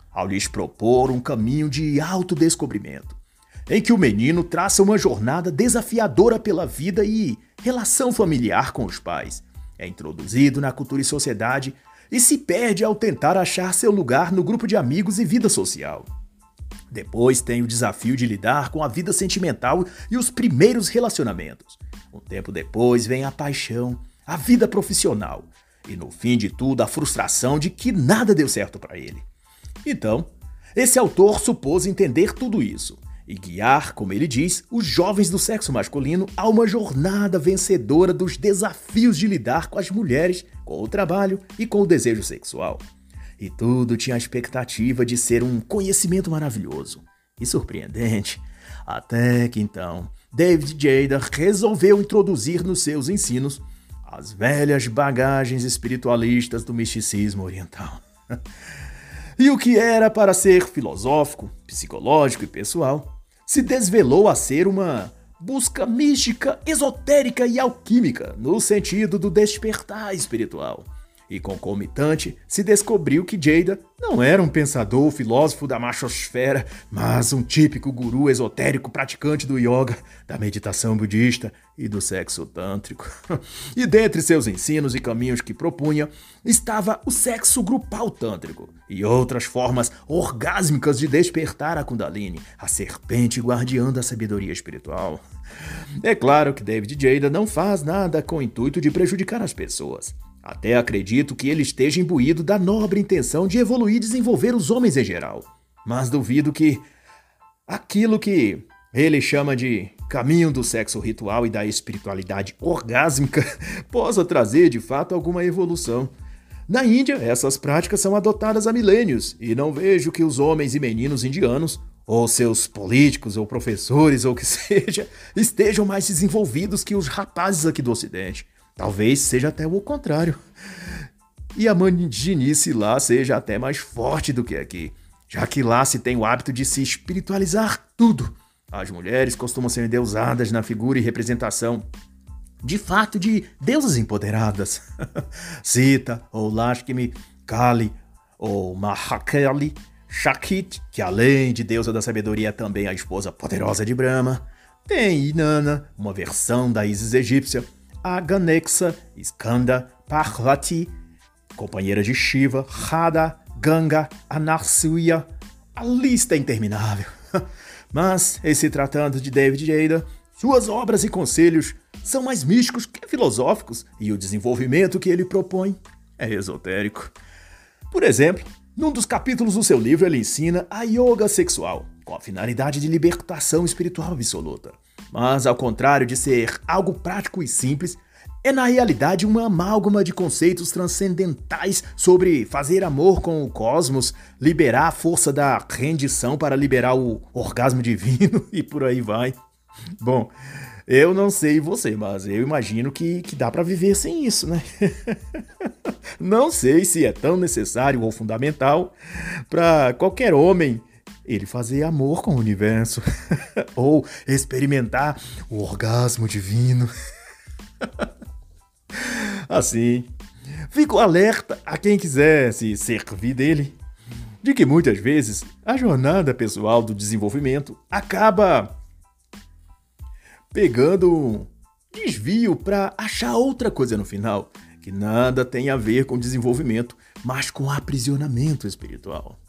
ao lhes propor um caminho de autodescobrimento, em que o menino traça uma jornada desafiadora pela vida e relação familiar com os pais. É introduzido na cultura e sociedade e se perde ao tentar achar seu lugar no grupo de amigos e vida social. Depois tem o desafio de lidar com a vida sentimental e os primeiros relacionamentos. Um tempo depois vem a paixão, a vida profissional e, no fim de tudo, a frustração de que nada deu certo para ele. Então, esse autor supôs entender tudo isso e guiar, como ele diz, os jovens do sexo masculino a uma jornada vencedora dos desafios de lidar com as mulheres, com o trabalho e com o desejo sexual. E tudo tinha a expectativa de ser um conhecimento maravilhoso e surpreendente, até que então David Jada resolveu introduzir nos seus ensinos as velhas bagagens espiritualistas do misticismo oriental. <laughs> e o que era para ser filosófico, psicológico e pessoal, se desvelou a ser uma busca mística, esotérica e alquímica, no sentido do despertar espiritual. E concomitante, se descobriu que Jada não era um pensador filósofo da machosfera, mas um típico guru esotérico praticante do yoga, da meditação budista e do sexo tântrico. <laughs> e dentre seus ensinos e caminhos que propunha, estava o sexo grupal tântrico e outras formas orgásmicas de despertar a Kundalini, a serpente guardiã da sabedoria espiritual. É claro que David Jada não faz nada com o intuito de prejudicar as pessoas. Até acredito que ele esteja imbuído da nobre intenção de evoluir e desenvolver os homens em geral. Mas duvido que aquilo que ele chama de caminho do sexo ritual e da espiritualidade orgásmica <laughs> possa trazer de fato alguma evolução. Na Índia, essas práticas são adotadas há milênios e não vejo que os homens e meninos indianos, ou seus políticos ou professores ou que <laughs> seja, estejam mais desenvolvidos que os rapazes aqui do Ocidente. Talvez seja até o contrário. E a maniginice lá seja até mais forte do que aqui, já que lá se tem o hábito de se espiritualizar tudo. As mulheres costumam ser endeusadas na figura e representação de fato de deusas empoderadas. <laughs> Sita, ou Lashmi, Kali, ou Mahakali, Shakit, que além de deusa da sabedoria é também a esposa poderosa de Brahma. Tem Inanna, uma versão da Isis egípcia, a Ganexa, Skanda, Parvati, companheira de Shiva, Radha, Ganga, Anarsuya. A lista é interminável. <laughs> Mas, em se tratando de David Jada, suas obras e conselhos são mais místicos que filosóficos e o desenvolvimento que ele propõe é esotérico. Por exemplo, num dos capítulos do seu livro ele ensina a yoga sexual, com a finalidade de libertação espiritual absoluta. Mas, ao contrário de ser algo prático e simples, é na realidade uma amálgama de conceitos transcendentais sobre fazer amor com o cosmos, liberar a força da rendição para liberar o orgasmo divino <laughs> e por aí vai. Bom, eu não sei você, mas eu imagino que, que dá para viver sem isso, né? <laughs> não sei se é tão necessário ou fundamental para qualquer homem ele fazer amor com o universo <laughs> ou experimentar o orgasmo divino. <laughs> assim, fico alerta a quem quiser se servir dele de que muitas vezes a jornada pessoal do desenvolvimento acaba pegando um desvio para achar outra coisa no final, que nada tem a ver com desenvolvimento, mas com aprisionamento espiritual.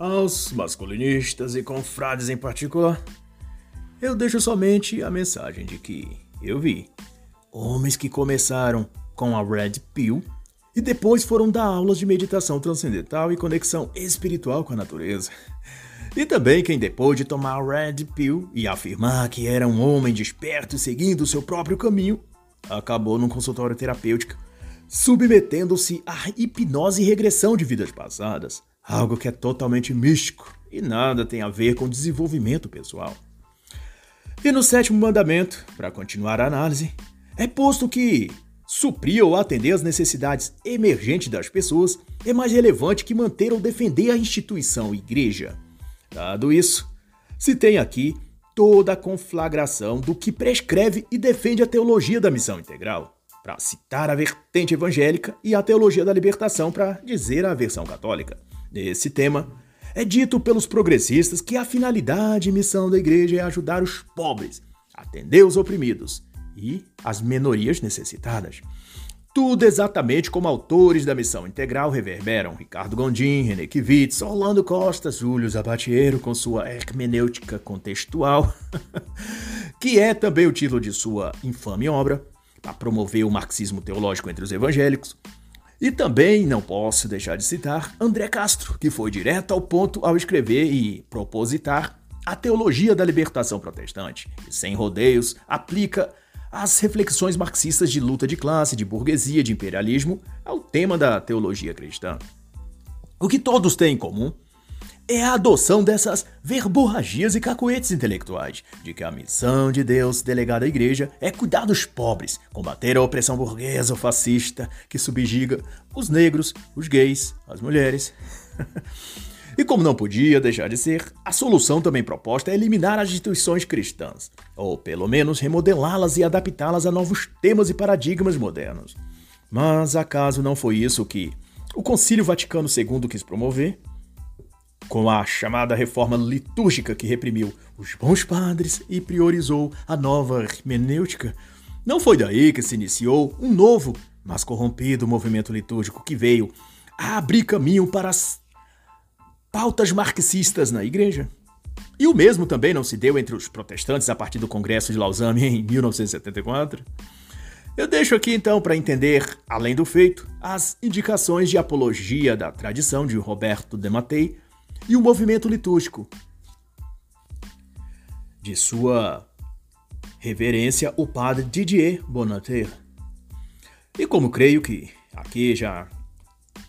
Aos masculinistas e confrades em particular, eu deixo somente a mensagem de que eu vi homens que começaram com a Red Pill e depois foram dar aulas de meditação transcendental e conexão espiritual com a natureza. E também quem depois de tomar a Red Pill e afirmar que era um homem desperto e seguindo seu próprio caminho, acabou num consultório terapêutico, submetendo-se à hipnose e regressão de vidas passadas, algo que é totalmente místico e nada tem a ver com desenvolvimento pessoal. E no sétimo mandamento, para continuar a análise, é posto que suprir ou atender às necessidades emergentes das pessoas é mais relevante que manter ou defender a instituição igreja. Dado isso, se tem aqui toda a conflagração do que prescreve e defende a teologia da missão integral, para citar a vertente evangélica e a teologia da libertação para dizer a versão católica. Nesse tema, é dito pelos progressistas que a finalidade e missão da igreja é ajudar os pobres, atender os oprimidos e as minorias necessitadas. Tudo exatamente como autores da Missão Integral reverberam Ricardo Gondim, René Kivitz, Orlando Costa, Júlio Zabatiero com sua hermenêutica contextual, <laughs> que é também o título de sua infame obra, para promover o marxismo teológico entre os evangélicos, e também não posso deixar de citar André Castro, que foi direto ao ponto ao escrever e propositar a teologia da libertação protestante, e sem rodeios aplica as reflexões marxistas de luta de classe, de burguesia, de imperialismo ao tema da teologia cristã. O que todos têm em comum é a adoção dessas verborragias e cacoetes intelectuais, de que a missão de Deus delegada à igreja é cuidar dos pobres, combater a opressão burguesa ou fascista que subjuga os negros, os gays, as mulheres. <laughs> e como não podia deixar de ser, a solução também proposta é eliminar as instituições cristãs, ou pelo menos remodelá-las e adaptá-las a novos temas e paradigmas modernos. Mas acaso não foi isso que o Concílio Vaticano II quis promover? Com a chamada reforma litúrgica que reprimiu os bons padres e priorizou a nova hermenêutica, não foi daí que se iniciou um novo, mas corrompido movimento litúrgico que veio a abrir caminho para as pautas marxistas na igreja. E o mesmo também não se deu entre os protestantes a partir do Congresso de Lausanne em 1974. Eu deixo aqui então para entender, além do feito, as indicações de apologia da tradição de Roberto de Mattei e o movimento litúrgico. De sua reverência, o padre Didier Bonater. E como creio que aqui já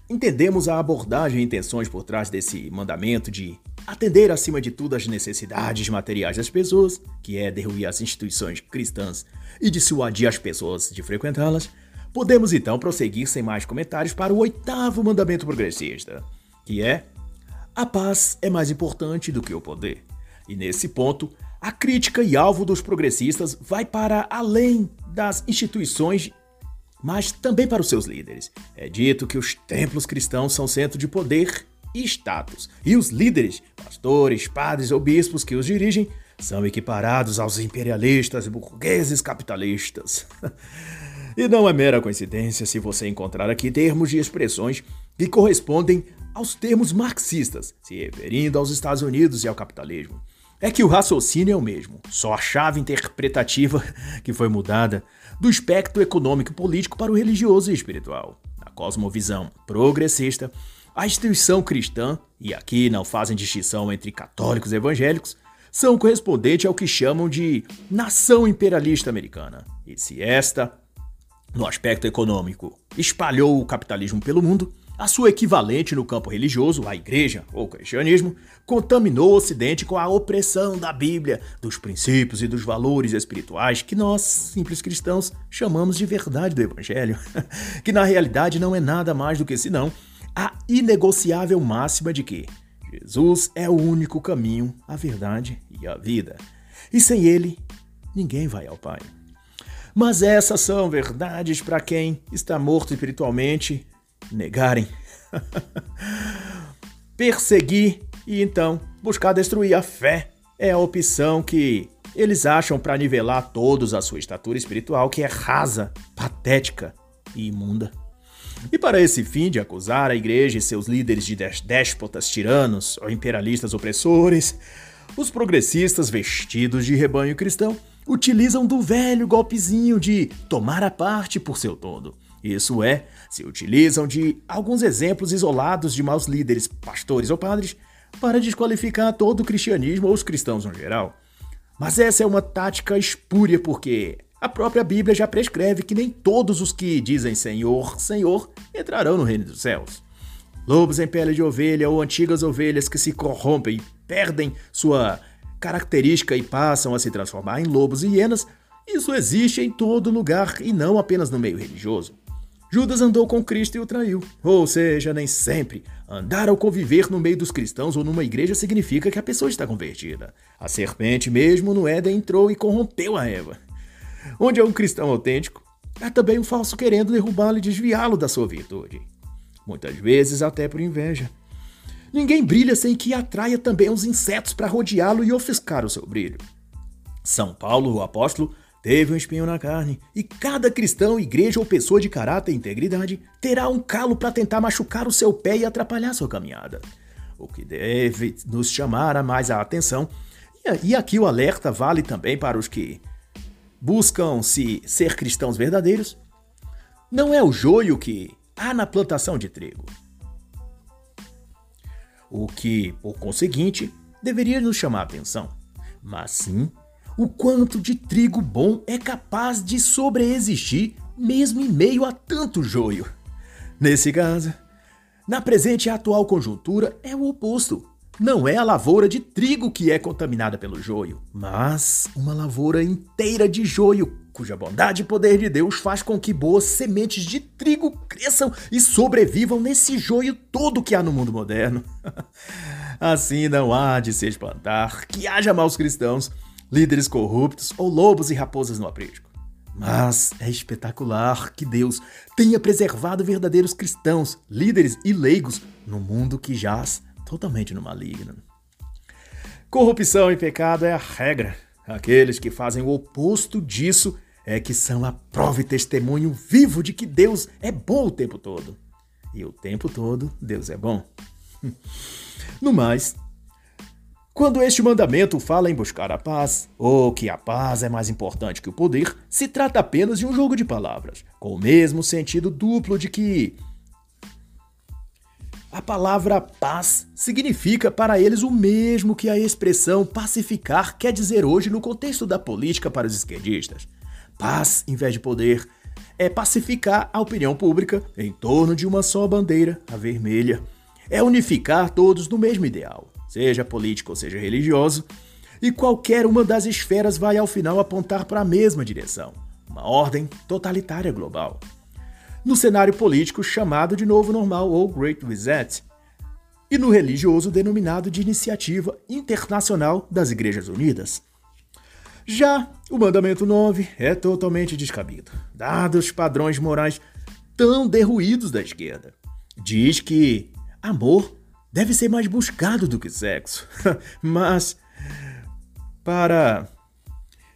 entendemos a abordagem e intenções por trás desse mandamento de atender acima de tudo às necessidades materiais das pessoas, que é derruir as instituições cristãs e dissuadir as pessoas de frequentá-las, podemos então prosseguir sem mais comentários para o oitavo mandamento progressista, que é a paz é mais importante do que o poder. E nesse ponto, a crítica e alvo dos progressistas vai para além das instituições, mas também para os seus líderes. É dito que os templos cristãos são centro de poder e status, e os líderes, pastores, padres ou bispos que os dirigem, são equiparados aos imperialistas burgueses capitalistas. <laughs> e não é mera coincidência se você encontrar aqui termos e expressões que correspondem aos termos marxistas, se referindo aos Estados Unidos e ao capitalismo. É que o raciocínio é o mesmo, só a chave interpretativa <laughs> que foi mudada do espectro econômico e político para o religioso e espiritual. Na cosmovisão progressista, a instituição cristã, e aqui não fazem distinção entre católicos e evangélicos, são correspondentes ao que chamam de nação imperialista americana. E se esta, no aspecto econômico, espalhou o capitalismo pelo mundo, a sua equivalente no campo religioso, a igreja ou cristianismo, contaminou o Ocidente com a opressão da Bíblia, dos princípios e dos valores espirituais que nós, simples cristãos, chamamos de verdade do Evangelho, <laughs> que na realidade não é nada mais do que senão a inegociável máxima de que Jesus é o único caminho, a verdade e a vida. E sem ele, ninguém vai ao Pai. Mas essas são verdades para quem está morto espiritualmente negarem, <laughs> perseguir e então buscar destruir a fé é a opção que eles acham para nivelar todos a sua estatura espiritual, que é rasa, patética e imunda. E para esse fim de acusar a igreja e seus líderes de déspotas tiranos ou imperialistas opressores, os progressistas vestidos de rebanho cristão utilizam do velho golpezinho de tomar a parte por seu todo isso é, se utilizam de alguns exemplos isolados de maus líderes, pastores ou padres, para desqualificar todo o cristianismo ou os cristãos no geral. Mas essa é uma tática espúria porque a própria Bíblia já prescreve que nem todos os que dizem Senhor, Senhor entrarão no reino dos céus. Lobos em pele de ovelha ou antigas ovelhas que se corrompem e perdem sua característica e passam a se transformar em lobos e hienas, isso existe em todo lugar e não apenas no meio religioso. Judas andou com Cristo e o traiu. Ou seja, nem sempre andar ou conviver no meio dos cristãos ou numa igreja significa que a pessoa está convertida. A serpente mesmo no Éden entrou e corrompeu a Eva. Onde é um cristão autêntico, há também um falso querendo derrubá-lo e desviá-lo da sua virtude. Muitas vezes até por inveja. Ninguém brilha sem que atraia também os insetos para rodeá-lo e ofuscar o seu brilho. São Paulo, o apóstolo, teve um espinho na carne, e cada cristão, igreja ou pessoa de caráter e integridade terá um calo para tentar machucar o seu pé e atrapalhar sua caminhada. O que deve nos chamar a mais a atenção, e aqui o alerta vale também para os que buscam se ser cristãos verdadeiros, não é o joio que há na plantação de trigo. O que, por conseguinte, deveria nos chamar a atenção, mas sim o quanto de trigo bom é capaz de sobreexistir mesmo em meio a tanto joio. Nesse caso, na presente e atual conjuntura é o oposto. não é a lavoura de trigo que é contaminada pelo joio, mas uma lavoura inteira de joio, cuja bondade e poder de Deus faz com que boas sementes de trigo cresçam e sobrevivam nesse joio todo que há no mundo moderno. <laughs> assim não há de se espantar que haja maus cristãos, líderes corruptos ou lobos e raposas no aprisco. Mas é espetacular que Deus tenha preservado verdadeiros cristãos, líderes e leigos no mundo que jaz totalmente no maligno. Corrupção e pecado é a regra. Aqueles que fazem o oposto disso é que são a prova e testemunho vivo de que Deus é bom o tempo todo. E o tempo todo Deus é bom. <laughs> No mais, quando este mandamento fala em buscar a paz, ou que a paz é mais importante que o poder, se trata apenas de um jogo de palavras, com o mesmo sentido duplo de que a palavra paz significa para eles o mesmo que a expressão pacificar quer dizer hoje no contexto da política para os esquerdistas. Paz, em vez de poder, é pacificar a opinião pública em torno de uma só bandeira, a vermelha. É unificar todos no mesmo ideal seja político ou seja religioso, e qualquer uma das esferas vai ao final apontar para a mesma direção uma ordem totalitária global. No cenário político chamado de Novo Normal ou Great Reset, e no religioso denominado de Iniciativa Internacional das Igrejas Unidas. Já o mandamento 9 é totalmente descabido, dados os padrões morais tão derruídos da esquerda. Diz que amor deve ser mais buscado do que sexo. <laughs> Mas, para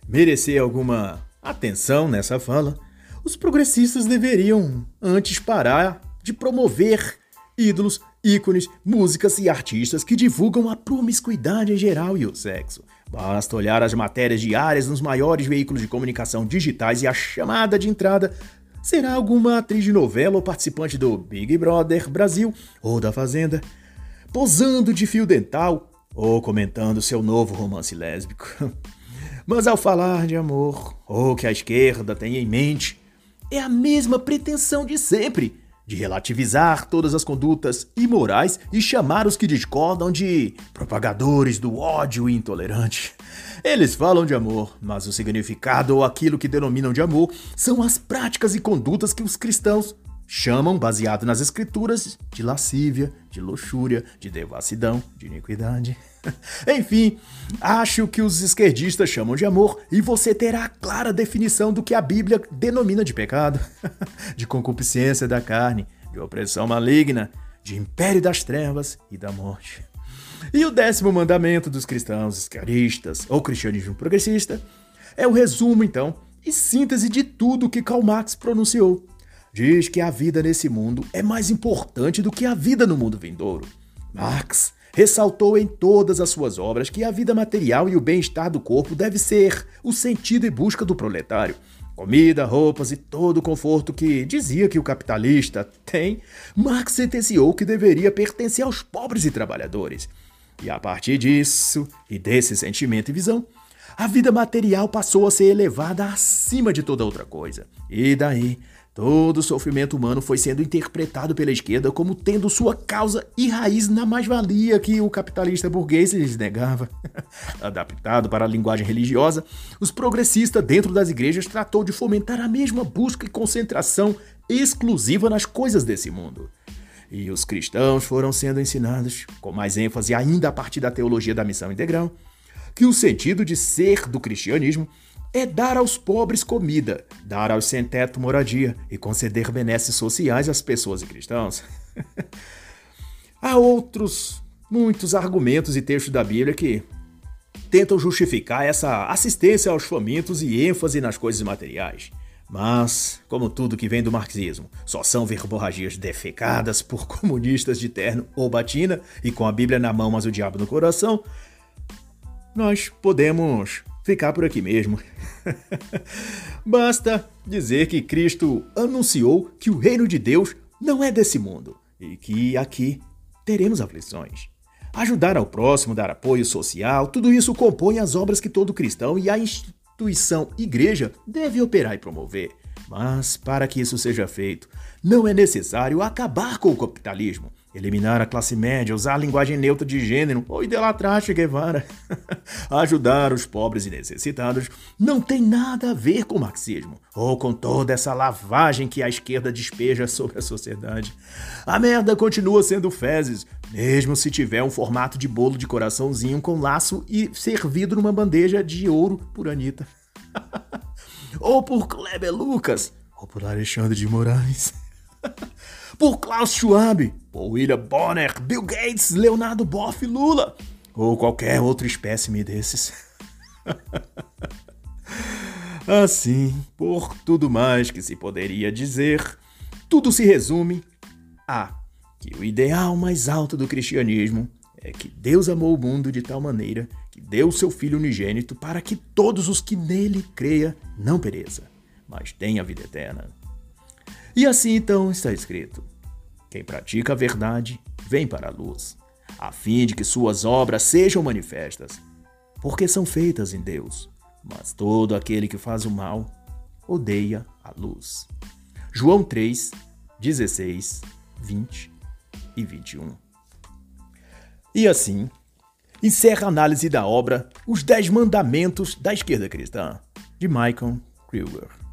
merecer alguma atenção nessa fala, os progressistas deveriam antes parar de promover ídolos, ícones, músicas e artistas que divulgam a promiscuidade em geral e o sexo. Basta olhar as matérias diárias nos maiores veículos de comunicação digitais e a chamada de entrada será alguma atriz de novela ou participante do Big Brother Brasil ou da Fazenda posando de fio dental ou comentando seu novo romance lésbico. <laughs> Mas ao falar de amor, ou que a esquerda tem em mente, é a mesma pretensão de sempre, de relativizar todas as condutas imorais e chamar os que discordam de propagadores do ódio intolerante. Eles falam de amor, mas o significado ou aquilo que denominam de amor são as práticas e condutas que os cristãos chamam, baseado nas escrituras, de lascívia, de luxúria, de devassidão, de iniquidade. <laughs> Enfim, acho que os esquerdistas chamam de amor e você terá a clara definição do que a Bíblia denomina de pecado, <laughs> de concupiscência da carne, de opressão maligna, de império das trevas e da morte. E o décimo mandamento dos cristãos esquerdistas ou cristianismo progressista é o resumo, então, e síntese de tudo que Karl Marx pronunciou diz que a vida nesse mundo é mais importante do que a vida no mundo vindouro. Marx ressaltou em todas as suas obras que a vida material e o bem-estar do corpo deve ser o sentido e busca do proletário. Comida, roupas e todo o conforto que dizia que o capitalista tem, Marx sentenciou que deveria pertencer aos pobres e trabalhadores. E a partir disso e desse sentimento e visão, a vida material passou a ser elevada acima de toda outra coisa. E daí Todo o sofrimento humano foi sendo interpretado pela esquerda como tendo sua causa e raiz na mais-valia que o capitalista burguês lhes negava. <laughs> Adaptado para a linguagem religiosa, os progressistas dentro das igrejas tratou de fomentar a mesma busca e concentração exclusiva nas coisas desse mundo. E os cristãos foram sendo ensinados, com mais ênfase ainda a partir da teologia da missão integral, que o sentido de ser do cristianismo é dar aos pobres comida, dar aos sem-teto moradia e conceder benesses sociais às pessoas e cristãos. <laughs> Há outros muitos argumentos e textos da Bíblia que tentam justificar essa assistência aos famintos e ênfase nas coisas materiais. Mas, como tudo que vem do marxismo, só são verborragias defecadas por <laughs> comunistas de terno ou batina e com a Bíblia na mão, mas o diabo no coração, nós podemos ficar por aqui mesmo. <laughs> Basta dizer que Cristo anunciou que o reino de Deus não é desse mundo e que aqui teremos aflições. Ajudar ao próximo, dar apoio social, tudo isso compõe as obras que todo cristão e a instituição igreja deve operar e promover. Mas para que isso seja feito, não é necessário acabar com o capitalismo eliminar a classe média, usar a linguagem neutra de gênero ou idolatrar Che Guevara, <laughs> ajudar os pobres e necessitados, não tem nada a ver com o marxismo ou com toda essa lavagem que a esquerda despeja sobre a sociedade. A merda continua sendo fezes, mesmo se tiver um formato de bolo de coraçãozinho com laço e servido numa bandeja de ouro por Anitta. <laughs> ou por Kleber Lucas, ou por Alexandre de Moraes. <laughs> por Klaus Schwab, por William Bonner, Bill Gates, Leonardo Boff, Lula, ou qualquer outro espécime desses. <laughs> assim, por tudo mais que se poderia dizer, tudo se resume a que o ideal mais alto do cristianismo é que Deus amou o mundo de tal maneira que deu seu Filho unigênito para que todos os que nele creia não pereça, mas tenha vida eterna. E assim então está escrito: Quem pratica a verdade vem para a luz, a fim de que suas obras sejam manifestas, porque são feitas em Deus. Mas todo aquele que faz o mal odeia a luz. João 3, 16, 20 e 21. E assim, encerra a análise da obra Os Dez Mandamentos da Esquerda Cristã, de Michael Kruger.